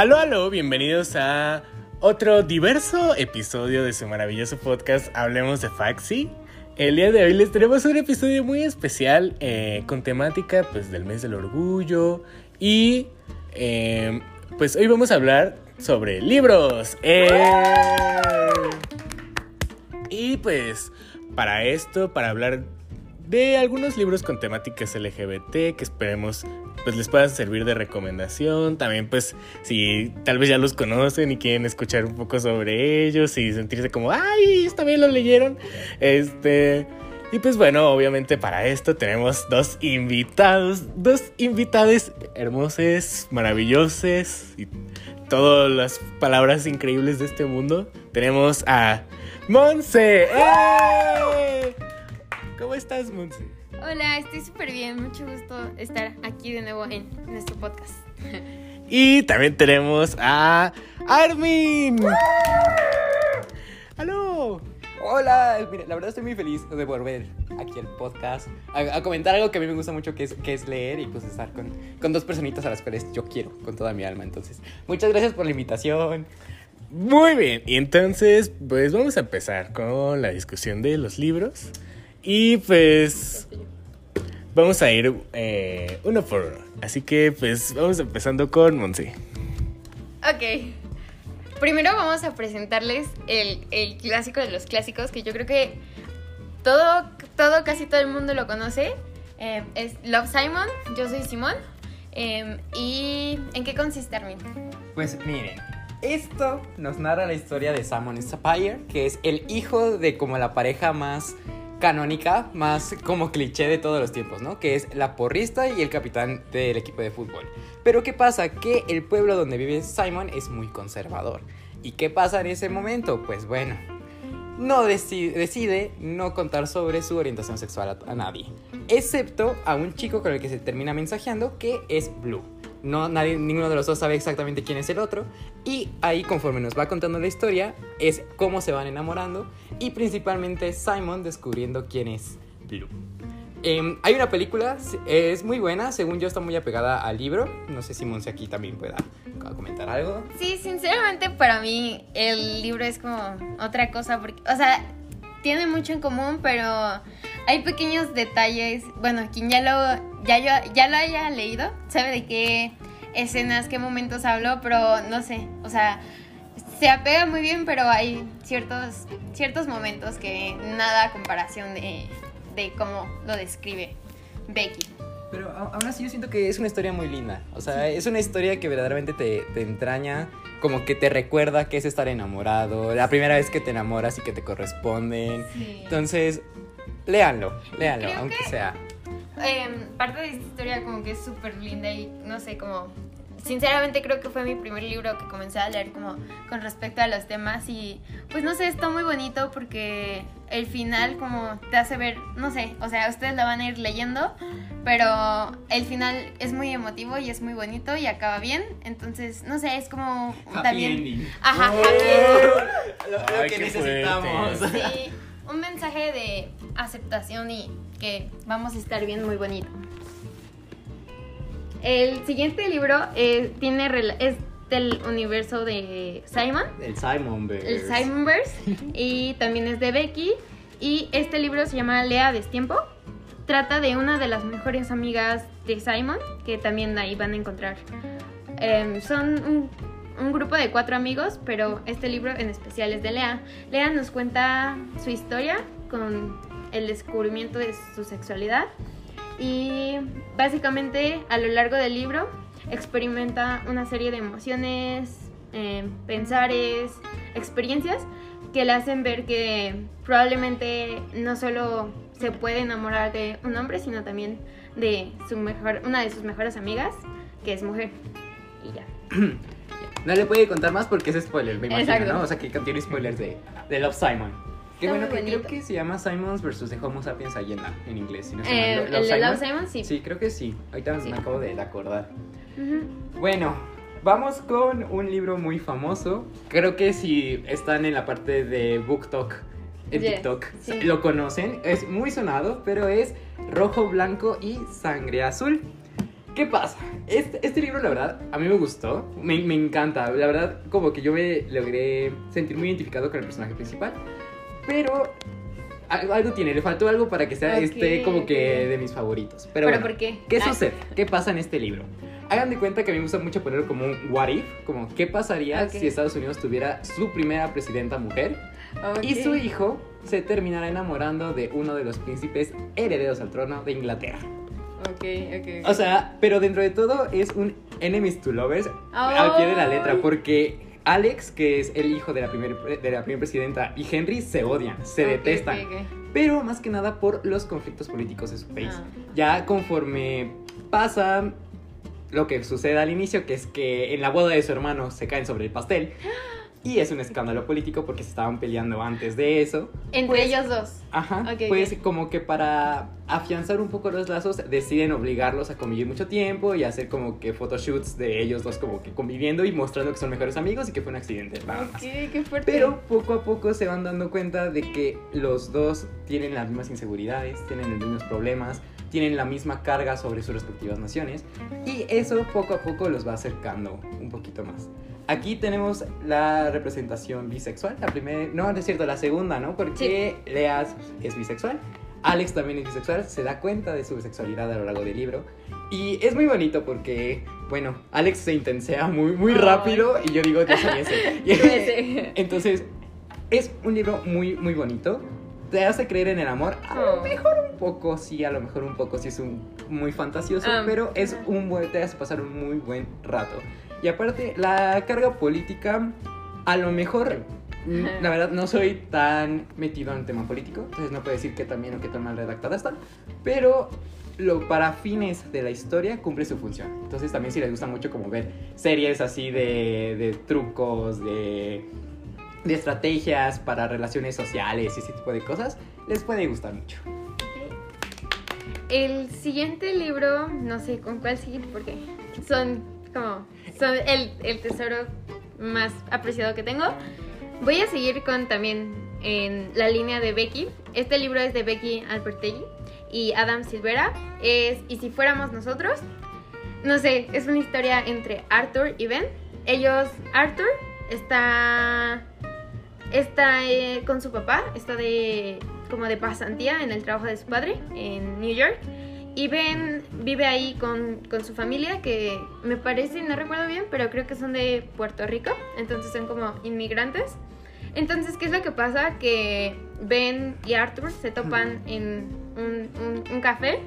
Aló, aló, bienvenidos a otro diverso episodio de su maravilloso podcast Hablemos de Faxi. El día de hoy les tenemos un episodio muy especial eh, con temática pues del mes del orgullo y eh, pues hoy vamos a hablar sobre libros. ¡Eh! Y pues para esto, para hablar de algunos libros con temáticas LGBT que esperemos pues les puedan servir de recomendación. También pues si tal vez ya los conocen y quieren escuchar un poco sobre ellos y sentirse como, ay, también lo leyeron. Este... Y pues bueno, obviamente para esto tenemos dos invitados, dos invitados hermosos, maravillosos y todas las palabras increíbles de este mundo. Tenemos a Monse. ¡Eh! ¿Cómo estás, Monse? Hola, estoy súper bien. Mucho gusto estar aquí de nuevo en nuestro podcast. Y también tenemos a Armin. ¡Aló! Hola, mira, la verdad estoy muy feliz de volver aquí al podcast a, a comentar algo que a mí me gusta mucho que es, que es leer y pues estar con, con dos personitas a las cuales yo quiero con toda mi alma. Entonces, muchas gracias por la invitación. Muy bien, y entonces pues vamos a empezar con la discusión de los libros. Y pues vamos a ir eh, uno por uno. Así que pues vamos empezando con Monse. Ok. Primero vamos a presentarles el, el clásico de los clásicos, que yo creo que todo, todo, casi todo el mundo lo conoce. Eh, es Love Simon, yo soy Simón. Eh, ¿Y en qué consiste, Armin? Pues miren, esto nos narra la historia de Simon Sapphire, que es el hijo de como la pareja más canónica, más como cliché de todos los tiempos, ¿no? Que es la porrista y el capitán del equipo de fútbol. Pero ¿qué pasa? Que el pueblo donde vive Simon es muy conservador. ¿Y qué pasa en ese momento? Pues bueno, no decide, no contar sobre su orientación sexual a, a nadie, excepto a un chico con el que se termina mensajeando que es Blue. No, nadie, ninguno de los dos sabe exactamente quién es el otro. Y ahí, conforme nos va contando la historia, es cómo se van enamorando. Y principalmente Simon descubriendo quién es Blue. Em, hay una película, es muy buena, según yo está muy apegada al libro. No sé si Monse aquí también pueda comentar algo. Sí, sinceramente para mí el libro es como otra cosa, porque, o sea, tiene mucho en común, pero hay pequeños detalles. Bueno, quien ya lo, ya, yo, ya lo haya leído sabe de qué escenas, qué momentos hablo, pero no sé, o sea, se apega muy bien, pero hay ciertos, ciertos momentos que nada a comparación de, de cómo lo describe Becky. Pero aún así yo siento que es una historia muy linda. O sea, es una historia que verdaderamente te, te, entraña, como que te recuerda que es estar enamorado, la primera vez que te enamoras y que te corresponden. Sí. Entonces, léanlo, léanlo, Creo aunque que- sea. Eh, parte de esta historia como que es súper linda y no sé, como... Sinceramente creo que fue mi primer libro que comencé a leer como con respecto a los temas y pues no sé, está muy bonito porque el final como te hace ver, no sé, o sea, ustedes la van a ir leyendo, pero el final es muy emotivo y es muy bonito y acaba bien, entonces no sé, es como también... Ajá, happy ending. Lo, lo Ay, que necesitamos. fuerte. Sí, un mensaje de aceptación y que vamos a estar bien muy bonito. El siguiente libro eh, tiene es del universo de Simon, El Simon el Simonverse, y también es de Becky. Y este libro se llama Lea Destiempo. Trata de una de las mejores amigas de Simon, que también ahí van a encontrar. Em, son un, un grupo de cuatro amigos, pero este libro en especial es de Lea. Lea nos cuenta su historia con el descubrimiento de su sexualidad y básicamente a lo largo del libro experimenta una serie de emociones, eh, pensares, experiencias que le hacen ver que probablemente no solo se puede enamorar de un hombre, sino también de su mejor, una de sus mejores amigas, que es mujer. Y ya. No le puede contar más porque es spoiler, me imagino, Exacto. ¿no? O sea, que contiene spoilers de, de Love Simon. Qué bueno, que creo que se llama Simons versus The Homo Sapiens Allena en inglés. Si no Eh, el de Love Simon, sí. Sí, creo que sí. Ahorita Sí. me acabo de acordar. Ujú. Bueno, vamos con un libro muy famoso. Creo que si están en la parte de BookTok en Yes, TikTok sí. lo conocen. Es muy sonado, pero es Rojo, Blanco y Sangre Azul. ¿Qué pasa? Este, este libro, la verdad, a mí me gustó. Me, me encanta. La verdad, como que yo me logré sentir muy identificado con el personaje principal. Pero algo, tiene, le faltó algo para que sea Ok, este como que ok. de mis favoritos. Pero, ¿Pero bueno, por qué? ¿Qué Ah. sucede? ¿Qué pasa en este libro? Hagan de cuenta que a mí me gusta mucho ponerlo como un what if, como qué pasaría Ok. si Estados Unidos tuviera su primera presidenta mujer y su hijo se terminara enamorando de uno de los príncipes herederos al trono de Inglaterra. Ok, ok. O sea, pero dentro de todo es un enemies to lovers al pie de la letra, porque Alex, que es el hijo de la primera de la primera presidenta, y Henry se odian, se Ok, detestan, ok, ok. pero más que nada por los conflictos políticos de su país. Ah. Ya conforme pasa lo que sucede al inicio, que es que en la boda de su hermano se caen sobre el pastel. Y es un escándalo político porque se estaban peleando antes de eso. Entre Pues, ellos dos. Ajá. Ok, pues ok. como que para afianzar un poco los lazos, deciden obligarlos a convivir mucho tiempo y hacer como que photoshoots de ellos dos como que conviviendo y mostrando que son mejores amigos y que fue un accidente. Nada más. qué fuerte. Pero poco a poco se van dando cuenta de que los dos tienen las mismas inseguridades, tienen los mismos problemas, tienen la misma carga sobre sus respectivas naciones y eso poco a poco los va acercando un poquito más. Aquí tenemos la representación bisexual, la primera, no, es cierto, la segunda, ¿no? Porque Lea es bisexual, Alex también es bisexual, se da cuenta de su bisexualidad a lo largo del libro y es muy bonito porque, bueno, Alex se intensea muy, muy rápido y yo digo, yo soy ese. Entonces, es un libro muy, muy bonito. Te hace creer en el amor. A lo Oh. mejor un poco, sí, a lo mejor un poco, sí es un, muy fantasioso, Ah, pero es un buen, te hace pasar un muy buen rato. Y aparte, la carga política, a lo mejor, la verdad, no soy tan metido en el tema político, entonces no puedo decir qué tan bien o qué tan mal redactada está, pero lo, para fines de la historia cumple su función. Entonces también si les gusta mucho como ver series así de, de trucos, de, de estrategias para relaciones sociales y ese tipo de cosas, les puede gustar mucho. El siguiente libro, no sé con cuál seguir porque son como son el, el tesoro más apreciado que tengo. Voy a seguir con también en la línea de Becky. Este libro es de Becky Albertelli y Adam Silvera. Es Y si fuéramos nosotros. No sé, es una historia entre Arthur y Ben. Ellos, Arthur está está eh, con su papá, está de como de pasantía en el trabajo de su padre en New York. Y Ben vive ahí con, con su familia, que me parece, no recuerdo bien, pero creo que son de Puerto Rico, entonces son como inmigrantes. Entonces, ¿qué es lo que pasa? Que Ben y Arthur se topan en un, un- un café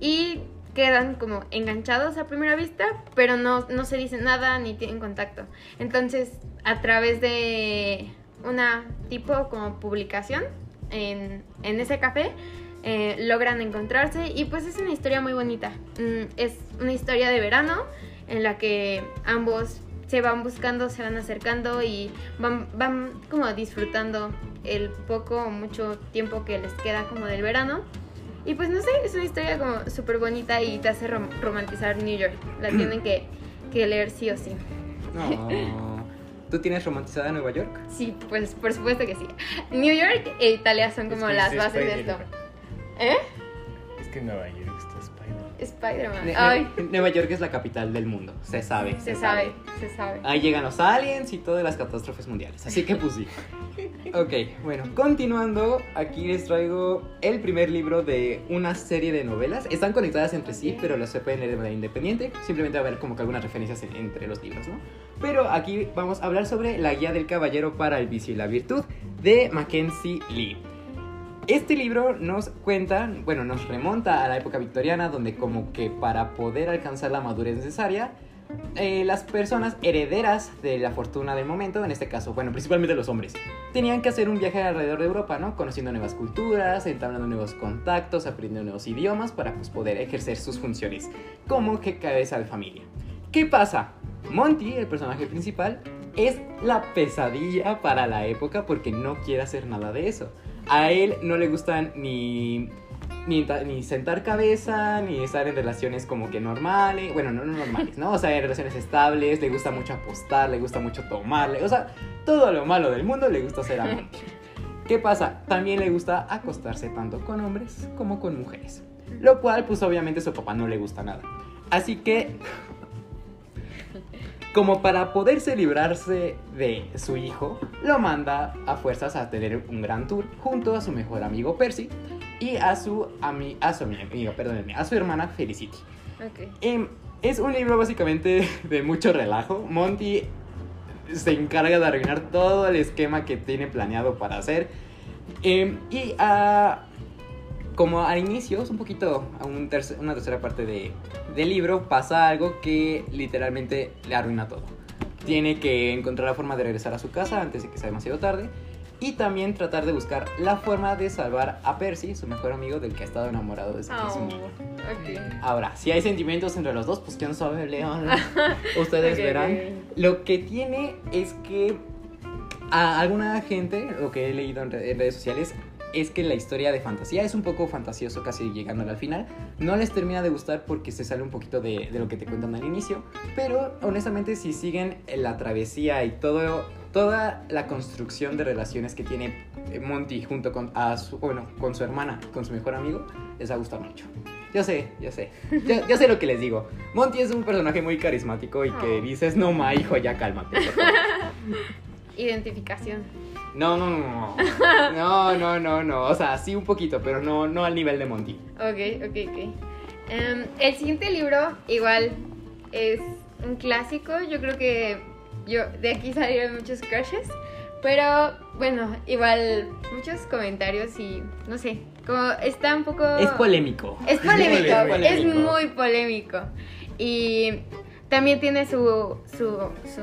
y quedan como enganchados a primera vista, pero no, no se dicen nada ni tienen contacto. Entonces, a través de una tipo como publicación en, en ese café, eh, logran encontrarse y pues es una historia muy bonita. Mm, es una historia de verano en la que ambos se van buscando, se van acercando y van, van como disfrutando el poco o mucho tiempo que les queda como del verano. Y pues no sé, es una historia como súper bonita y te hace rom- romantizar New York. La tienen que, que leer sí o sí. No. ¿Tú tienes romantizada Nueva York? Sí, pues por supuesto que sí. New York e Italia son como Es que las bases de esto. ¿Eh? Es que en Nueva York está Spider-Man. Spider-Man. Ay, Nueva York es la capital del mundo, se sabe. se sabe, se sabe. Ahí llegan los aliens y todas las catástrofes mundiales. Así que pues sí. Ok, bueno, continuando, aquí les traigo el primer libro de una serie de novelas. Están conectadas entre sí, pero las se pueden leer de manera independiente. Simplemente va a haber como que algunas referencias en- entre los libros, ¿no? Pero aquí vamos a hablar sobre La Guía del Caballero para el Vicio y la Virtud de Mackenzie Lee. Este libro nos cuenta, bueno, nos remonta a la época victoriana, donde como que para poder alcanzar la madurez necesaria, eh, las personas herederas de la fortuna del momento, en este caso, bueno, principalmente los hombres, tenían que hacer un viaje alrededor de Europa, ¿no? Conociendo nuevas culturas, entablando nuevos contactos, aprendiendo nuevos idiomas para pues, poder ejercer sus funciones como que cabeza de familia. ¿Qué pasa? Monty, el personaje principal, es la pesadilla para la época porque no quiere hacer nada de eso. A él no le gustan ni ni, ni sentar cabeza, ni estar en relaciones como que normales, bueno, no, no normales, ¿no? O sea, en relaciones estables, le gusta mucho apostar, le gusta mucho tomarle, o sea, todo lo malo del mundo le gusta hacer a Monty. ¿Qué pasa? También le gusta acostarse tanto con hombres como con mujeres. Lo cual, pues obviamente a su papá no le gusta nada. Así que, como para poderse librarse de su hijo, lo manda a fuerzas a tener un gran tour junto a su mejor amigo Percy y a su, ami a su a su hermana Felicity. Es un libro básicamente de mucho relajo. Monty se encarga de arruinar todo el esquema que tiene planeado para hacer. Em, y ah, como al inicio, es un poquito, a un terce- una tercera parte de, del libro, pasa algo que literalmente le arruina todo. Tiene que encontrar la forma de regresar a su casa antes de que sea demasiado tarde. Y también tratar de buscar la forma de salvar a Percy, su mejor amigo del que ha estado enamorado desde que es un Oh, niño. Ahora, si hay sentimientos entre los dos, pues quién sabe, León. Ustedes verán. Lo que tiene es que a alguna gente, lo que he leído en redes sociales, es que la historia de fantasía es un poco fantasioso, casi llegando al final. No les termina de gustar porque se sale un poquito de, de lo que te cuentan al inicio. Pero honestamente, si siguen la travesía y todo, toda la construcción de relaciones que tiene Monty junto con, a su, bueno, con su hermana, con su mejor amigo, les va a gustar mucho. Yo sé, yo sé. Yo, yo sé lo que les digo. Monty es un personaje muy carismático y que Oh. dices, no, ma, hijo, ya cálmate. por favor". Identificación. No, no, no, no. No, no, no, no. O sea, sí un poquito, pero no, no al nivel de Monty. Ok, ok, ok. Em, el siguiente libro igual es un clásico. Yo creo que yo de aquí salieron muchos crushes. Pero bueno, igual muchos comentarios y no sé, como está un poco... Es polémico. Es polémico, muy es polémico. muy polémico. Y también tiene su, su, su,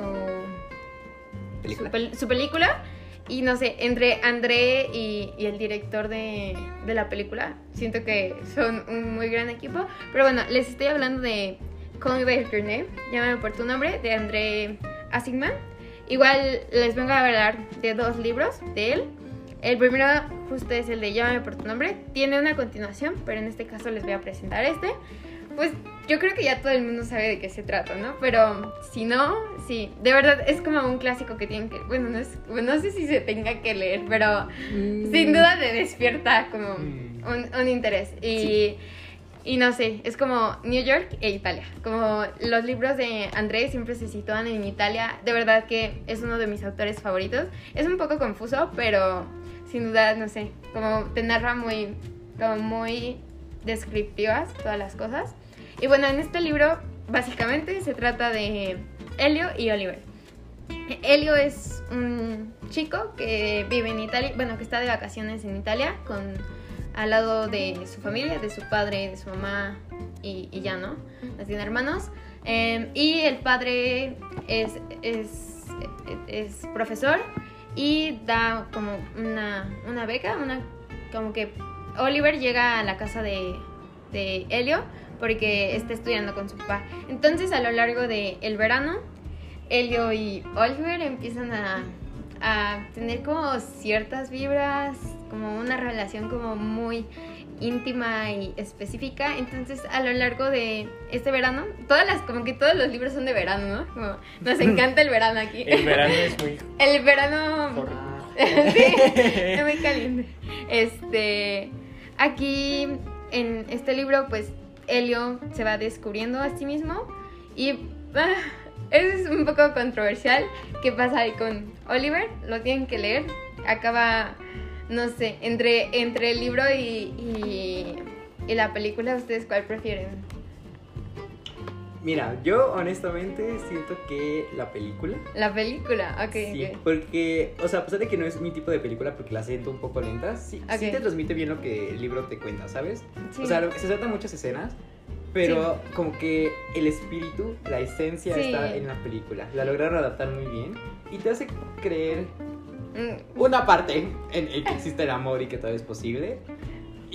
Película. su, pel- su película. Y no sé, entre André y, y el director de, de la película, siento que son un muy gran equipo. Pero bueno, les estoy hablando de Call Me By Your Name, llámame por tu nombre, de André Asigman. Igual les vengo a hablar de dos libros de él. El primero justo es el de Llámame por tu nombre. Tiene una continuación, pero en este caso les voy a presentar este. Pues yo creo que ya todo el mundo sabe de qué se trata, ¿no? Pero si no, sí, de verdad es como un clásico que tienen que, bueno, no, es, bueno, no sé si se tenga que leer, pero sin duda te despierta como Mm. un, un interés. Y, y no sé, es como New York e Italia. Como los libros de Andrés siempre se sitúan en Italia. De verdad que es uno de mis autores favoritos. Es un poco confuso, pero sin duda, no sé, como te narra muy, como muy descriptivas todas las cosas. Y bueno, en este libro básicamente se trata de Helio y Oliver. Helio es un chico que vive en Italia, bueno, que está de vacaciones en Italia con al lado de su familia, de su padre, de su mamá y, ya, ¿no? No tiene hermanos. Eh, y el padre es, es, es profesor y da como una, una beca, una, como que Oliver llega a la casa de, de Helio porque está estudiando con su papá. Entonces a lo largo del el verano, Helio y Oliver empiezan a, a tener como ciertas vibras, como una relación como muy íntima y específica. Entonces, a lo largo de este verano, todas las, como que todos los libros son de verano, ¿no? Como, nos encanta el verano aquí. El verano es muy El verano. sí, es muy caliente. Este, aquí en este libro, pues Helio se va descubriendo a sí mismo y ah, es un poco controversial. ¿Qué pasa ahí con Oliver? Lo tienen que leer. Acaba, no sé, entre, entre el libro y, y, y la película, ¿ustedes cuál prefieren? Mira, yo honestamente siento que la película. La película, ok. Sí, ok. porque, o sea, a pesar de que no es mi tipo de película porque la siento un poco lenta, sí, sí te transmite bien lo que el libro te cuenta, ¿sabes? Sí. O sea, se tratan muchas escenas, pero como que el espíritu, la esencia Sí. está en la película. La lograron adaptar muy bien y te hace creer Mm, una parte en, en que existe el amor y que todo es posible.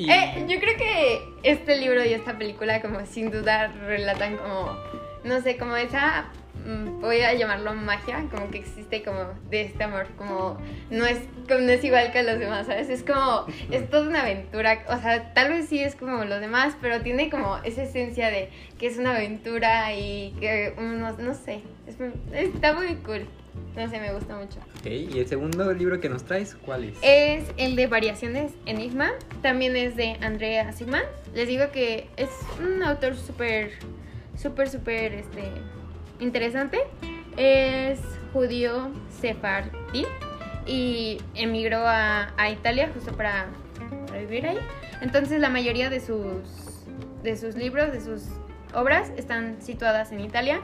Y Eh, yo creo que este libro y esta película como sin duda relatan como, no sé, como esa, mm, voy a llamarlo magia, como que existe como de este amor, como no es, como no es igual que los demás, ¿sabes? Es como, es toda una aventura, o sea, tal vez sí es como los demás, pero tiene como esa esencia de que es una aventura y que uno, no sé, es está muy cool, no sé, me gusta mucho. Ok, ¿y el segundo libro que nos traes, cuál es? Es el de Variaciones Enigma. También es de Andrea Sigman. Les digo que es un autor súper, súper, súper este, interesante. Es judío sefardí y emigró a, a Italia justo para, para vivir ahí. Entonces la mayoría de sus, de sus libros, de sus obras están situadas en Italia.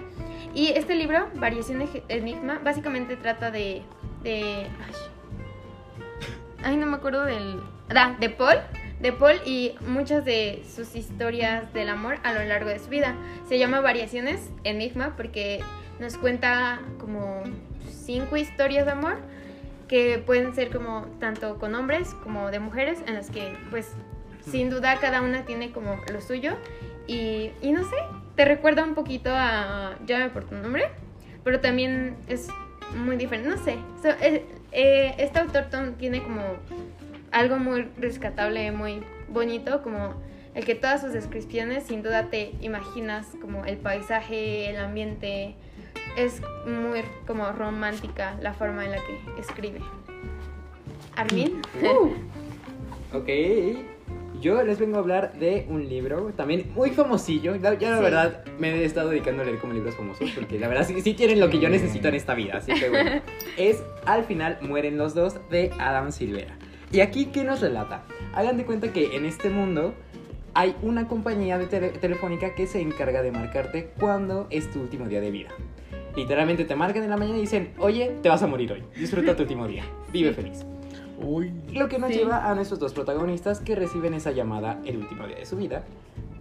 Y este libro, Variación de Enigma, básicamente trata de... de ay, no me acuerdo del... Ah, de Paul. De Paul y muchas de sus historias del amor a lo largo de su vida. Se llama Variaciones Enigma porque nos cuenta como cinco historias de amor que pueden ser como tanto con hombres como de mujeres en las que pues sin duda cada una tiene como lo suyo y, y no sé, te recuerda un poquito a Llame por tu nombre, pero también es muy diferente, no sé. Eh, eh, este autor tiene como algo muy rescatable, muy bonito, como el que todas sus descripciones sin duda te imaginas como el paisaje, el ambiente. Es muy como romántica la forma en la que escribe. Armin. Uh. ok. Yo les vengo a hablar de un libro también muy famosillo. Ya, la verdad me he estado dedicando a leer como libros famosos porque la verdad sí, tienen lo que yo necesito en esta vida. Así que bueno, es Al final mueren los dos de Adam Silvera. Y aquí, ¿qué nos relata? Hagan de cuenta que en este mundo hay una compañía de telefónica que se encarga de marcarte cuando es tu último día de vida. Literalmente te marcan en la mañana y dicen, oye, te vas a morir hoy. Disfruta tu último día. Vive feliz. Lo que nos lleva a nuestros dos protagonistas que reciben esa llamada el último día de su vida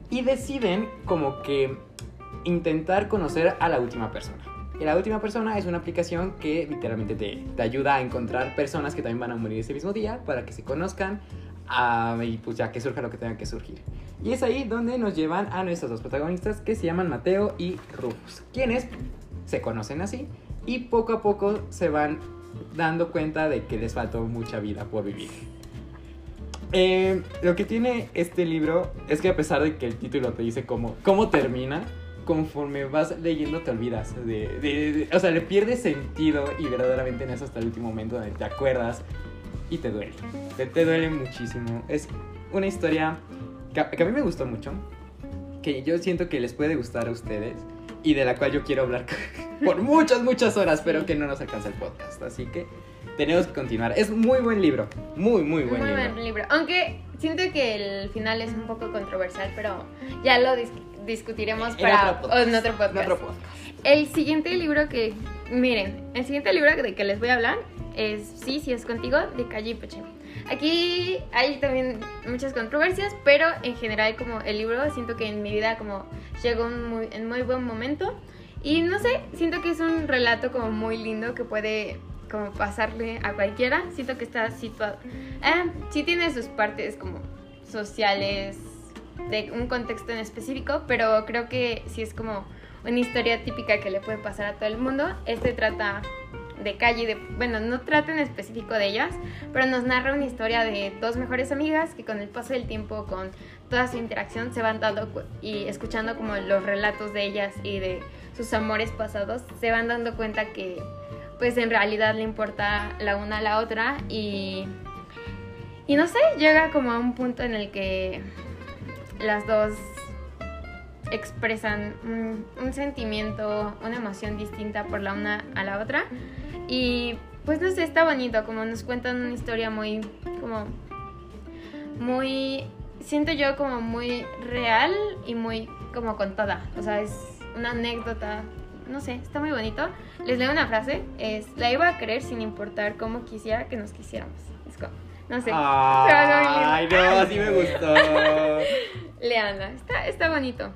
y deciden como que intentar conocer a la última persona. Y la última persona es una aplicación que literalmente te, te ayuda a encontrar personas que también van a morir ese mismo día para que se conozcan y pues ya que surja lo que tenga que surgir. Y es ahí donde nos llevan a nuestros dos protagonistas que se llaman Mateo y Rufus, quienes se conocen así y poco a poco se van dando cuenta de que les faltó mucha vida por vivir. Eh, lo que tiene este libro es que a pesar de que el título te dice cómo, cómo termina, conforme vas leyendo te olvidas. De, o sea, le pierdes sentido y verdaderamente en eso hasta el último momento donde te acuerdas y te duele. Te, duele muchísimo. Es una historia que que a mí me gustó mucho, que yo siento que les puede gustar a ustedes y de la cual yo quiero hablar por muchas, muchas horas, pero que no nos alcanza el podcast. Así que tenemos que continuar. Es muy buen libro, muy, muy buen muy libro. buen libro. Aunque siento que el final es un poco controversial, pero ya lo discutiremos para otro en otro podcast. El siguiente libro que, miren, el siguiente libro de que les voy a hablar es Sí, sí es contigo, de Calle Peche. Aquí hay también muchas controversias, pero en general como el libro siento que en mi vida como llegó muy, en muy buen momento. Y no sé, siento que es un relato como muy lindo que puede como pasarle a cualquiera. Siento que está situado. Eh, sí tiene sus partes como sociales, de un contexto en específico, pero creo que sí es como una historia típica que le puede pasar a todo el mundo. Este trata de calle, de, bueno, no trata en específico de ellas, pero nos narra una historia de dos mejores amigas que con el paso del tiempo, con toda su interacción, se van dando y escuchando como los relatos de ellas y de sus amores pasados, se van dando cuenta que pues en realidad le importa la una a la otra y, y no sé, llega como a un punto en el que las dos expresan un, un, sentimiento, una emoción distinta por la una a la otra y pues no sé, está bonito, como nos cuentan una historia muy, como, muy, siento yo como muy real y muy como contada. O sea, es una anécdota, no sé, está muy bonito. Les leo una frase, es, la iba a querer sin importar cómo quisiera que nos quisiéramos. Es como, no sé. Ay, no, así me gustó. Leanla, está, está bonito.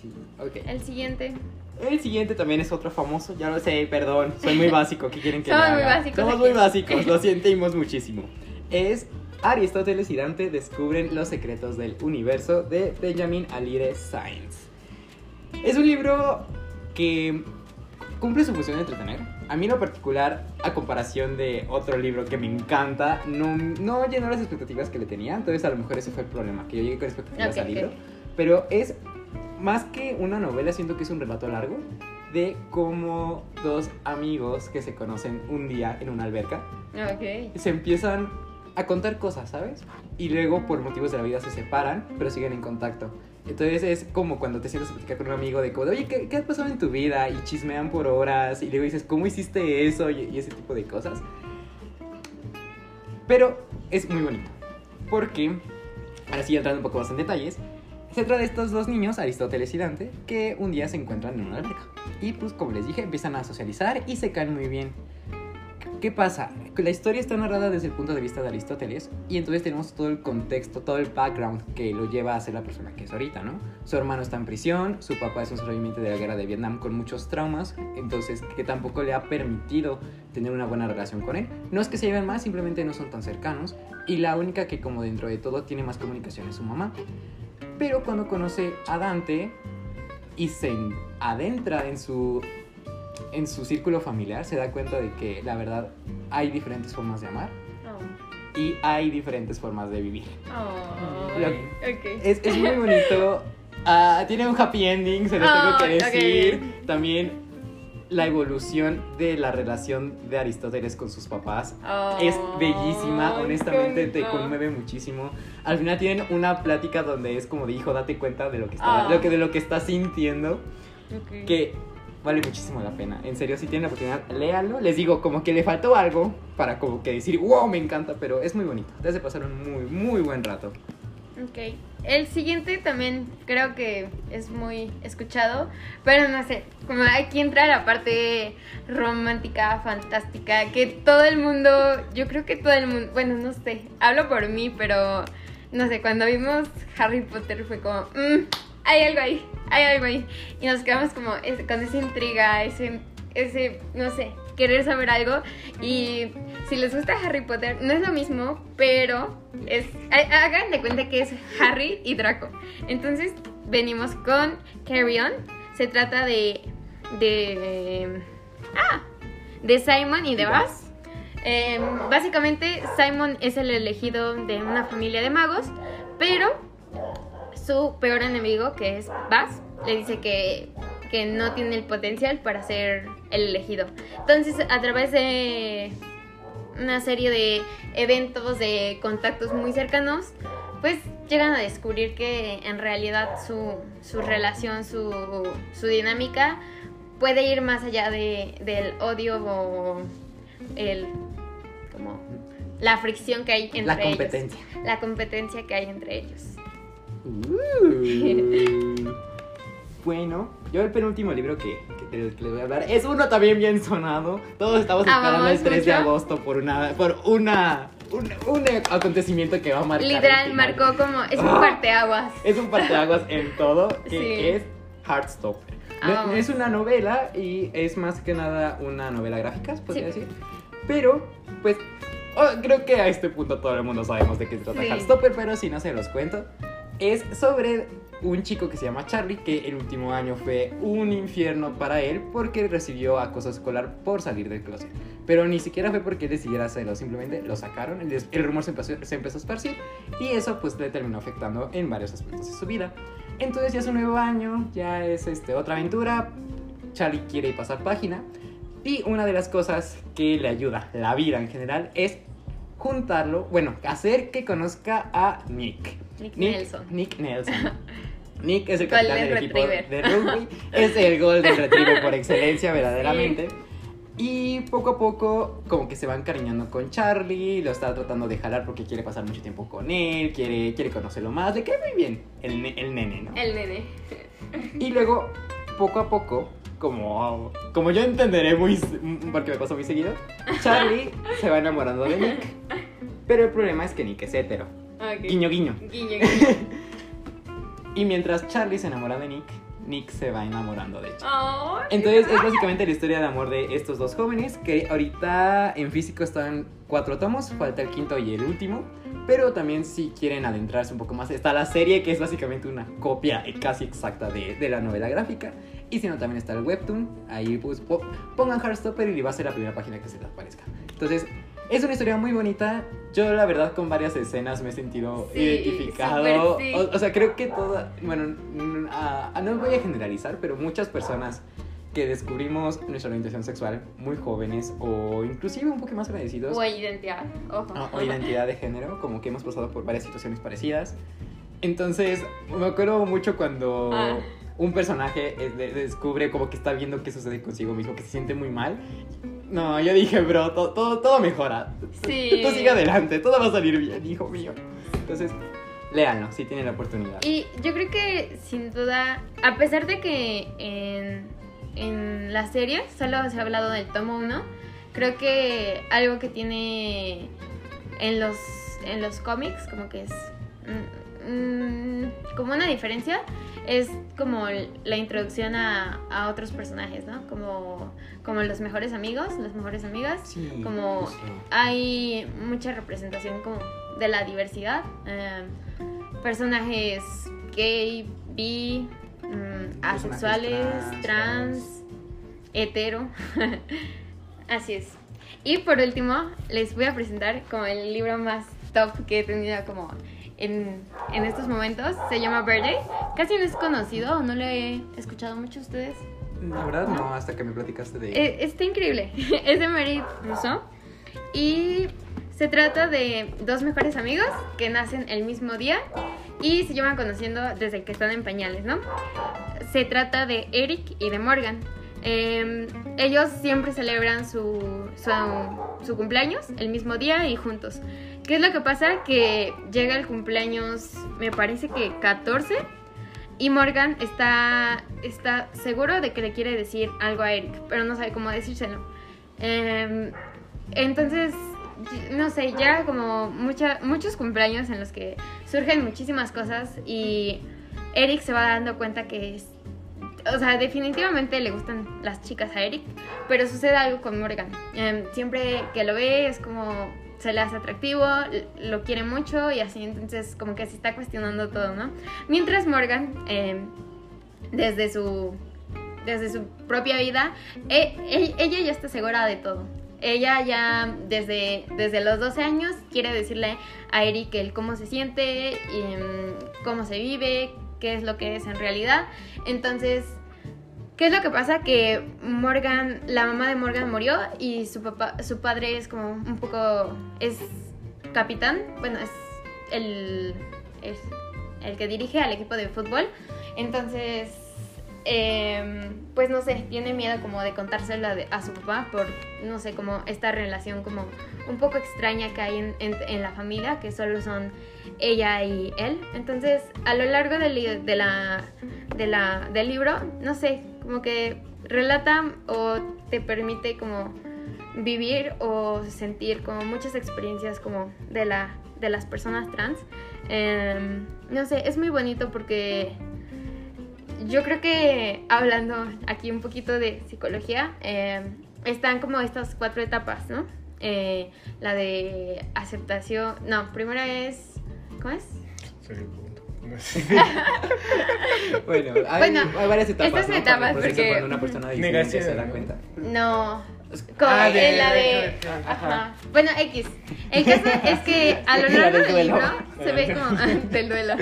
Sí, ok. El siguiente. El siguiente también es otro famoso, ya lo sé, perdón, soy muy básico, ¿qué quieren que Somos haga? muy básicos. Somos muy básicos, lo sentimos muchísimo. Es Aristóteles y Dante descubren los secretos del universo de Benjamin Alire Sainz. Es un libro que cumple su función de entretener. A mí en lo particular, a comparación de otro libro que me encanta, no, no llenó las expectativas que le tenía, entonces a lo mejor ese fue el problema, que yo llegué con expectativas Okay, al libro. Pero es más que una novela, siento que es un relato largo de cómo dos amigos que se conocen un día en una alberca Ok. se empiezan a contar cosas, ¿sabes? Y luego por motivos de la vida se separan, pero siguen en contacto. Entonces es como cuando te sientas a platicar con un amigo de como, oye, ¿qué, ¿qué, ha pasado en tu vida? Y chismean por horas y luego dices, ¿cómo hiciste eso? Y, y ese tipo de cosas. Pero es muy bonito. Porque, ahora sí entrando un poco más en detalles, se trata de estos dos niños, Aristóteles y Dante, que un día se encuentran en una alberca. Y pues, como les dije, empiezan a socializar y se caen muy bien. ¿Qué pasa? La historia está narrada desde el punto de vista de Aristóteles y entonces tenemos todo el contexto, todo el background que lo lleva a ser la persona que es ahorita, ¿no? Su hermano está en prisión, su papá es un sobreviviente de la guerra de Vietnam con muchos traumas, entonces que tampoco le ha permitido tener una buena relación con él. No es que se lleven más, simplemente no son tan cercanos y la única que como dentro de todo tiene más comunicación es su mamá. Pero cuando conoce a Dante y se adentra en su en su círculo familiar se da cuenta de que la verdad hay diferentes formas de amar Oh. y hay diferentes formas de vivir. Oh. Lo-. Es, es muy bonito. Ah, tiene un happy ending, se los tengo que ok. decir. También la evolución de la relación de Aristóteles con sus papás Oh, es bellísima, honestamente te conmueve muchísimo. Al final tienen una plática donde es como de hijo, date cuenta de lo que está, Ah. lo que, de lo que estás sintiendo, Ok. que vale muchísimo la pena. En serio, si tienen la oportunidad, léanlo. Les digo, como que le faltó algo para como que decir, wow, me encanta, pero es muy bonito. Te hace pasar un muy, muy buen rato. Ok. El siguiente también creo que es muy escuchado, pero no sé, como aquí entra la parte romántica, fantástica, que todo el mundo, yo creo que todo el mundo, bueno, no sé, hablo por mí, pero no sé, cuando vimos Harry Potter fue como, "Mm, hay algo ahí, hay algo ahí. Y nos quedamos como con esa intriga, ese, ese, no sé, querer saber algo. Y si les gusta Harry Potter, no es lo mismo, pero es, ha- hagan de cuenta que es Harry y Draco. Entonces venimos con Carry On. Se trata de, de, ah, de Simon y de Buzz. Eh, básicamente Simon es el elegido de una familia de magos, pero su peor enemigo, que es Buzz, le dice que, que no tiene el potencial para ser el elegido. Entonces, a través de una serie de eventos, de contactos muy cercanos, pues llegan a descubrir que en realidad su, su relación, su, su dinámica puede ir más allá de, del odio o el como la fricción que hay entre La ellos. competencia. La competencia que hay entre ellos. Uh. Bueno, yo el penúltimo libro que, que, les voy a hablar es uno también bien sonado. Todos estamos esperando el 3 de mucho. agosto por una por una un, un acontecimiento que va a marcar. Literal, marcó como. Es un Ah. parteaguas. Es un parteaguas en todo, que Sí. es Heartstopper. Es una novela y es más que nada una novela gráfica, podría Sí. decir. Pero, pues, oh, creo que a este punto todo el mundo sabemos de qué se trata Sí. Heartstopper, pero si no se los cuento. Es sobre un chico que se llama Charlie, que el último año fue un infierno para él porque recibió acoso escolar por salir del closet. Pero ni siquiera fue porque él decidiera hacerlo, simplemente lo sacaron, el, rumor se empezó, se empezó a esparcir y eso pues le terminó afectando en varios aspectos de su vida. Entonces ya es un nuevo año, ya es este, otra aventura, Charlie quiere pasar página y una de las cosas que le ayuda la vida en general es juntarlo, bueno, hacer que conozca a Nick. Nick, Nick Nelson. Nick Nelson. Nick es el Golden capitán del equipo de rugby, es el Golden Retriever por excelencia, verdaderamente. Y poco a poco, como que se va encariñando con Charlie, lo está tratando de jalar porque quiere pasar mucho tiempo con él, quiere, quiere conocerlo más, le cae muy bien el, el nene, ¿no? El nene. Y luego, poco a poco, como, como yo entenderé muy, porque me pasó muy seguido, Charlie se va enamorando de Nick. Pero el problema es que Nick es hetero. Guiño, guiño. Guiño, guiño. Y mientras Charlie se enamora de Nick, Nick se va enamorando de Charlie. Ay, Entonces es básicamente la historia de amor de estos dos jóvenes que ahorita en físico están cuatro tomos, falta el quinto y el último, pero también si quieren adentrarse un poco más está la serie que es básicamente una copia casi exacta de, de la novela gráfica y si no también está el webtoon, ahí pues po- pongan Heartstopper y va a ser la primera página que se les aparezca. Entonces es una historia muy bonita, yo la verdad con varias escenas me he sentido Sí, identificado, sí. o, o sea creo que toda, bueno, ah, no voy a generalizar, pero muchas personas que descubrimos nuestra orientación sexual muy jóvenes o inclusive un poco más agradecidos O identidad. Ojo. o, o identidad de género, como que hemos pasado por varias situaciones parecidas. Entonces, me acuerdo mucho cuando Ah. un personaje eh, de- descubre como que está viendo qué sucede consigo mismo, que se siente muy mal. No, yo dije, bro, todo, todo, todo mejora. Sí. Tú sigue adelante, todo va a salir bien, hijo mío. Entonces, léanlo, si tienen la oportunidad. Y yo creo que sin duda, a pesar de que en, en la serie solo se ha hablado del tomo 1, creo que algo que tiene en los, en los cómics, como que es mm, como una diferencia, es como la introducción a, a otros personajes, ¿no? Como, como los mejores amigos, las mejores amigas. Sí, como hay mucha representación como de la diversidad. eh, personajes gay, bi, mm, asexuales, trans, trans, hetero. Así es. Y por último, les voy a presentar como el libro más top que he tenido como en, en estos momentos. Se llama Verde. Casi no es conocido, no lo he escuchado mucho a ustedes. La verdad, no, hasta que me platicaste de Eh, está increíble. es de Mary Rousseau. Y se trata de dos mejores amigos que nacen el mismo día y se llevan conociendo desde que están en pañales, ¿no? Se trata de Eric y de Morgan. Eh, ellos siempre celebran su, su, su cumpleaños el mismo día y juntos. ¿Qué es lo que pasa? Que llega el cumpleaños, me parece que 14, y Morgan está, está seguro de que le quiere decir algo a Eric, pero no sabe cómo decírselo. Em, entonces, no sé, ya como muchos cumpleaños en los que surgen muchísimas cosas y Eric se va dando cuenta que es... O sea, definitivamente le gustan las chicas a Eric, pero sucede algo con Morgan. Em, siempre que lo ve es como se le hace atractivo, lo quiere mucho y así, entonces como que se está cuestionando todo, ¿no? Mientras Morgan, em, desde su desde su propia vida, e- e- ella ya está segura de todo. Ella ya desde, desde los 12 años quiere decirle a Eric cómo se siente, mm, cómo se vive, qué es lo que es en realidad. Entonces, ¿qué es lo que pasa? Que Morgan, la mamá de Morgan murió y su papá, su padre es como un poco, es capitán, bueno, es el, es el que dirige al equipo de fútbol. Entonces, eh, pues no sé, tiene miedo como de contárselo a, su papá por, no sé, como esta relación como un poco extraña que hay en, en- en la familia, que solo son ella y él. Entonces, a lo largo del, de la, de la, del libro, no sé, como que relata o te permite como vivir o sentir como muchas experiencias como de, la, de las personas trans. Em, no sé, es muy bonito porque yo creo que hablando aquí un poquito de psicología, eh, están como estas cuatro etapas, ¿no? Eh, la de aceptación, no, primera es, ¿cómo es? Bueno, hay, Bueno, hay varias etapas. estas ¿no? etapas, porque- Cuando una persona diferente Negación, se da cuenta. No, como Ah, de- en la de, ajá. Bueno, X. El caso es que a lo La largo del libro se ve como del duelo.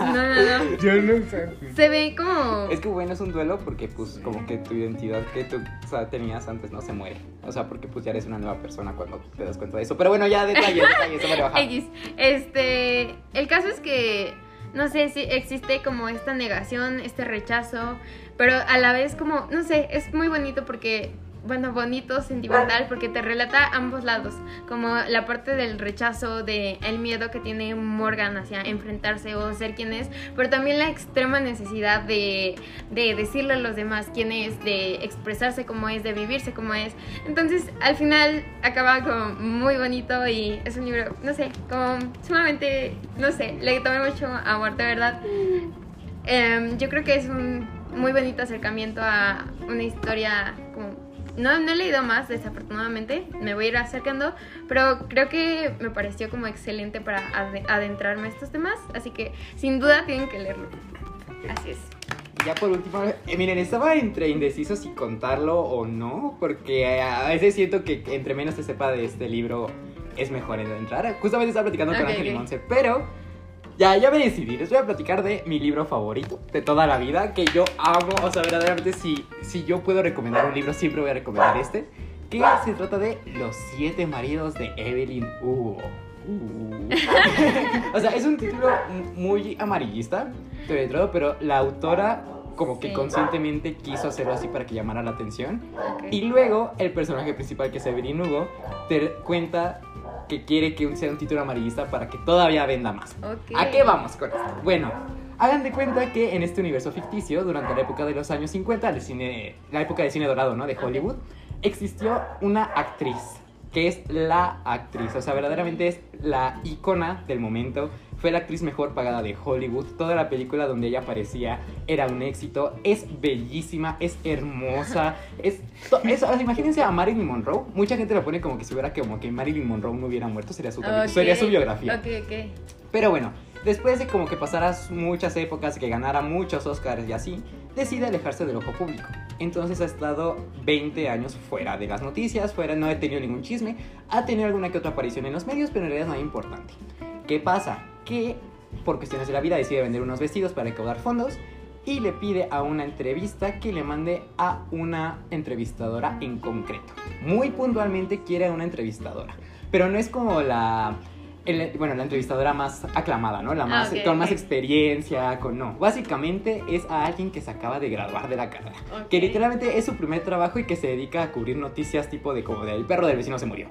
No, no, no. Yo no sé. Se ve como Es que bueno, es un duelo porque pues como que tu identidad que tú o sea, tenías antes no se muere. O sea, porque pues ya eres una nueva persona cuando te das cuenta de eso. Pero bueno, ya detalles, detalles, se vale bajar. X. Este, el caso es que no sé si existe como esta negación, este rechazo, pero a la vez como, no sé, es muy bonito porque bueno, bonito, sentimental, porque te relata ambos lados, como la parte del rechazo, de el miedo que tiene Morgan hacia enfrentarse o ser quien es, pero también la extrema necesidad de, de decirle a los demás quién es, de expresarse como es, de vivirse como es. Entonces, al final acaba como muy bonito y es un libro, no sé, como sumamente, no sé, le tomé mucho amor, de verdad. Em, yo creo que es un muy bonito acercamiento a una historia como no, no he leído más, desafortunadamente, me voy a ir acercando, pero creo que me pareció como excelente para ade- adentrarme a estos temas, así que sin duda tienen que leerlo. Así es. Y ya por último, eh, miren, estaba entre indeciso si contarlo o no, porque a veces siento que entre menos se sepa de este libro es mejor entrar. Justamente estaba platicando con Ok, Ángel y ok. Monse, pero ya, ya me decidí. Les voy a platicar de mi libro favorito de toda la vida, que yo amo. O sea, verdaderamente, si, si yo puedo recomendar un libro, siempre voy a recomendar este. Que se trata de Los siete maridos de Evelyn Hugo. Uh. o sea, es un título muy amarillista, pero la autora como que Sí. conscientemente quiso hacerlo así para que llamara la atención. Ok. Y luego el personaje principal, que es Evelyn Hugo, te cuenta que quiere que sea un título amarillista para que todavía venda más. ¿A qué vamos con esto? Bueno, hagan de cuenta que en este universo ficticio, durante la época de los años 50, el cine, la época del cine dorado, ¿no? De Hollywood, existió una actriz, que es la actriz, o sea, verdaderamente es la icona del momento. Fue la actriz mejor pagada de Hollywood. Toda la película donde ella aparecía era un éxito. Es bellísima, es hermosa. Es, es- o sea, imagínense a Marilyn Monroe. Mucha gente lo pone como que si hubiera como que Marilyn Monroe no hubiera muerto, sería su, sería su biografía. Ok, ok. Pero bueno, después de como que pasaras muchas épocas, que ganara muchos Oscars y así, decide alejarse del ojo público. Entonces ha estado 20 años fuera de las noticias, fuera, no ha tenido ningún chisme, ha tenido alguna que otra aparición en los medios, pero en realidad es nada importante. ¿Qué pasa? Que por cuestiones de la vida decide vender unos vestidos para recaudar fondos y le pide a una entrevista que le mande a una entrevistadora en concreto. Muy puntualmente quiere a una entrevistadora, pero no es como la el- bueno, la entrevistadora más aclamada, ¿no? La Ah, más, ok, con más ok. experiencia, con no. Básicamente es a alguien que se acaba de graduar de la carrera. Ok. Que literalmente es su primer trabajo y que se dedica a cubrir noticias tipo de como de el perro del vecino se murió.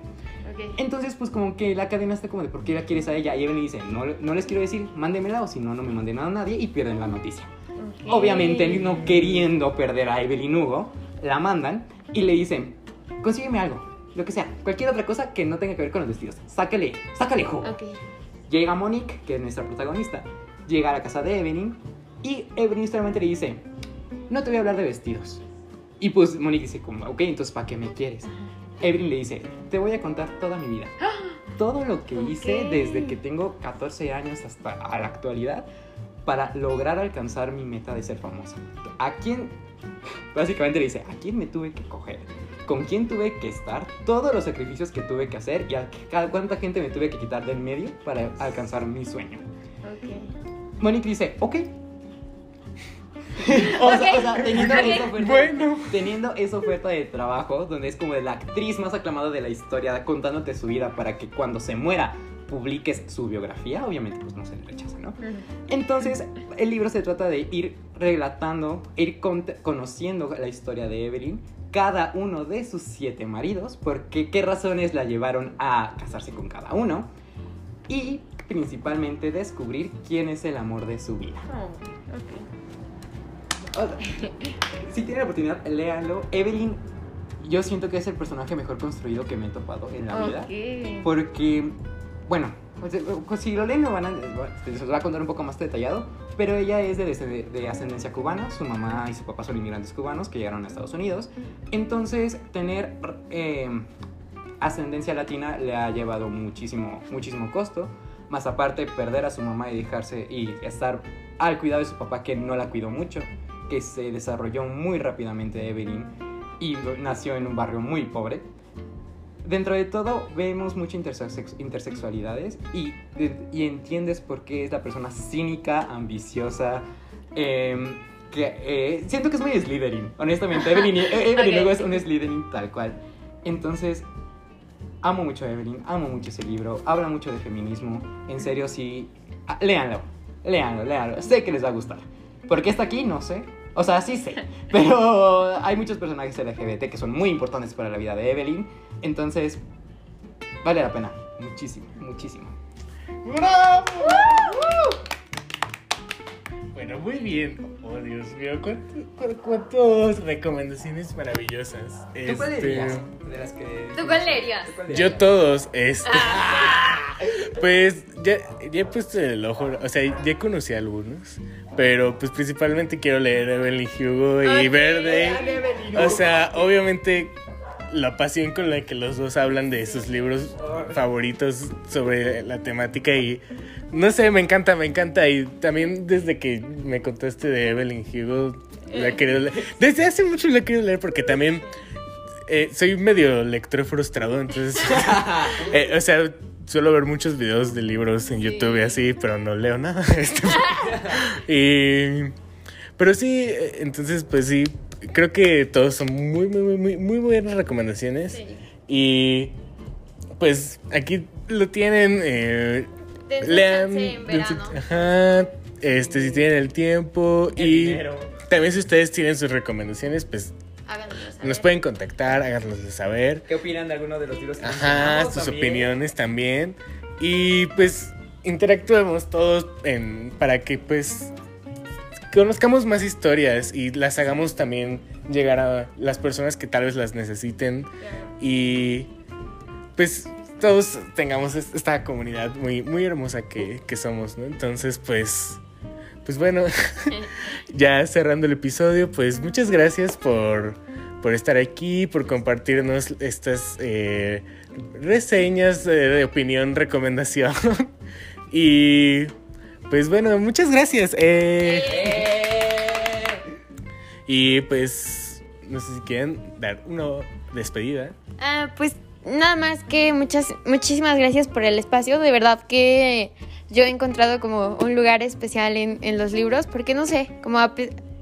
Entonces, pues como que la cadena está como de ¿por qué la quieres a ella? Y Evelyn dice, no, no les quiero decir, mándemela o si no, no me manden a nadie y pierden la noticia. Obviamente, no queriendo perder a Evelyn Hugo, la mandan y le dicen, consígueme algo, lo que sea, cualquier otra cosa que no tenga que ver con los vestidos. Sácale, sácale jugo. Ok. Llega Monique, que es nuestra protagonista, llega a la casa de Evelyn y Evelyn solamente le dice, no te voy a hablar de vestidos. Y pues Monique dice, como, ok, entonces ¿para qué me quieres? Evelyn le dice, te voy a contar toda mi vida. Todo lo que hice Ok. desde que tengo 14 años hasta a la actualidad para lograr alcanzar mi meta de ser famosa. ¿A quién? Básicamente le dice, ¿a quién me tuve que coger? ¿Con quién tuve que estar? Todos los sacrificios que tuve que hacer y a cada cuánta gente me tuve que quitar del medio para alcanzar mi sueño. Ok. Monique dice, ok. o, sea, o sea, teniendo, Ok. esa oferta, Bueno. teniendo esa oferta de trabajo, donde es como la actriz más aclamada de la historia, contándote su vida para que cuando se muera publiques su biografía, obviamente pues no se le rechaza, ¿no? Entonces, el libro se trata de ir relatando, ir cont- conociendo la historia de Evelyn, cada uno de sus siete maridos, porque qué razones la llevaron a casarse con cada uno, y principalmente descubrir quién es el amor de su vida. Oh, si tienen la oportunidad, léanlo. Evelyn, yo siento que es el personaje mejor construido que me he topado en la vida. Ok. Porque, bueno, pues, eh, pues, si lo leen, lo van a, se los va a contar un poco más detallado. Pero ella es de, descend- de ascendencia cubana. Su mamá y su papá son inmigrantes cubanos que llegaron a Estados Unidos. Entonces, tener eh, ascendencia latina le ha llevado muchísimo, muchísimo costo. Más aparte, perder a su mamá y dejarse y estar al cuidado de su papá, que no la cuidó mucho. Que se desarrolló muy rápidamente Evelyn y nació en un barrio muy pobre dentro de todo vemos muchas intersex- intersexualidades y, y entiendes por qué es la persona cínica, ambiciosa, em, que eh, siento que es muy Slytherin, honestamente. Evelyn, eh, Evelyn Ok. luego es un Slytherin tal cual. Entonces, amo mucho a Evelyn, amo mucho ese libro, habla mucho de feminismo. En serio, sí, ah, léanlo, léanlo, léanlo. Sé que les va a gustar. ¿Por qué está aquí? No sé. O sea, sí sé. Pero hay muchos personajes LGBT que son muy importantes para la vida de Evelyn. Entonces, vale la pena. Muchísimo, muchísimo. ¡Bravo! Bueno, muy bien. Oh, Dios mío, ¿cuánto- cu- cuántas recomendaciones maravillosas. ¿Tú cuál Este, leerías? De las que... ¿Tú cuál leerías? ¿Tú cuál Yo leerías? todos, este. Pues ya, ya he puesto el ojo, o sea, ya conocí algunos, pero pues principalmente quiero leer Evelyn Hugo y. Verde. O sea, obviamente la pasión con la que los dos hablan de sus libros favoritos sobre la temática y no sé, me encanta, me encanta y también desde que me contaste de Evelyn Hugo la he querido leer. Desde hace mucho la he querido leer porque también eh, soy medio lector frustrado, entonces eh, o sea, suelo ver muchos videos de libros en YouTube y así, pero no leo nada. Y pero sí, entonces pues sí, creo que todos son muy, muy, muy, muy, muy buenas recomendaciones. Sí. Y pues aquí lo tienen. Eh, lean. en verano. ajá. Este, si tienen el tiempo. El y dinero. también si ustedes tienen sus recomendaciones, pues Háganoslo saber. nos pueden contactar, háganoslo saber. ¿Qué opinan de alguno de los libros que Ajá, sus también? opiniones también. Y pues interactuemos todos en, para que pues conozcamos más historias y las hagamos también llegar a las personas que tal vez las necesiten Claro. y pues todos tengamos es- esta comunidad muy, muy hermosa que, que somos, ¿no? Entonces pues, pues bueno, ya cerrando el episodio, pues muchas gracias por, por estar aquí, por compartirnos estas eh, reseñas eh, de opinión, recomendación. y pues bueno, muchas gracias. eh, ¡Eh! y pues no sé si quieren dar una despedida. Ah, pues nada más que muchas, muchísimas gracias por el espacio. De verdad que yo he encontrado como un lugar especial en, en los libros, porque no sé, como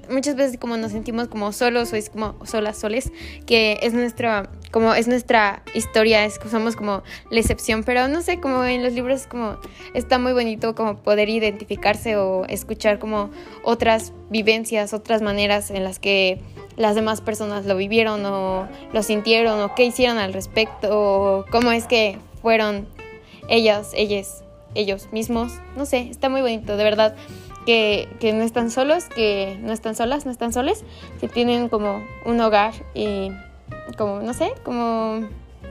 muchas veces como nos sentimos como solos o es como solas, soles, que es nuestra, como es nuestra historia, es, somos como la excepción, pero no sé, como en los libros como está muy bonito como poder identificarse o escuchar como otras vivencias, otras maneras en las que las demás personas lo vivieron o lo sintieron o qué hicieron al respecto o cómo es que fueron ellas, ellas, ellos mismos. No sé, está muy bonito, de verdad. Que, que no están solos, que no están solas, no están soles, que tienen como un hogar y como, no sé, como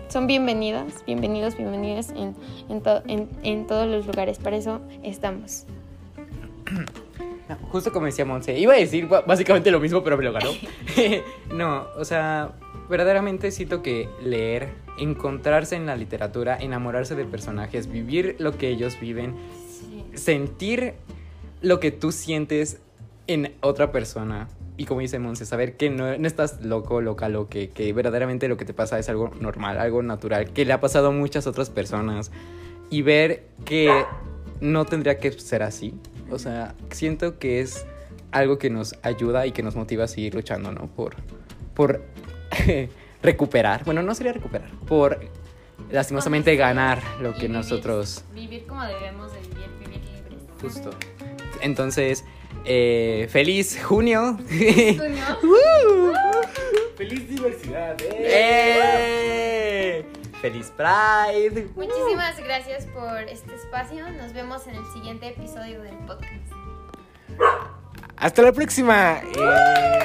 son bienvenidas, bienvenidos, bienvenidas en, en, to- en, en todos los lugares. Para eso estamos. No, Justo como decía Monse, iba a decir básicamente lo mismo, pero me lo ganó. no, o sea, verdaderamente siento que leer, encontrarse en la literatura, enamorarse de personajes, vivir lo que ellos viven, sentir lo que tú sientes en otra persona. Y como dice Monse, saber que no, no estás loco, loca, lo que, que verdaderamente lo que te pasa es algo normal, algo natural, que le ha pasado a muchas otras personas. Y ver que no tendría que ser así. O sea, siento que es algo que nos ayuda y que nos motiva a seguir luchando, ¿no? Por, por recuperar. Bueno, no sería recuperar. Por lastimosamente ganar lo que nosotros... Vivir como debemos de vivir, vivir libres. Justo. Entonces, eh, feliz junio. ¡Feliz diversidad! ¡Eh! ¡Feliz Pride! Muchísimas gracias por este espacio. Nos vemos en el siguiente episodio del podcast. ¡Hasta la próxima! Eh,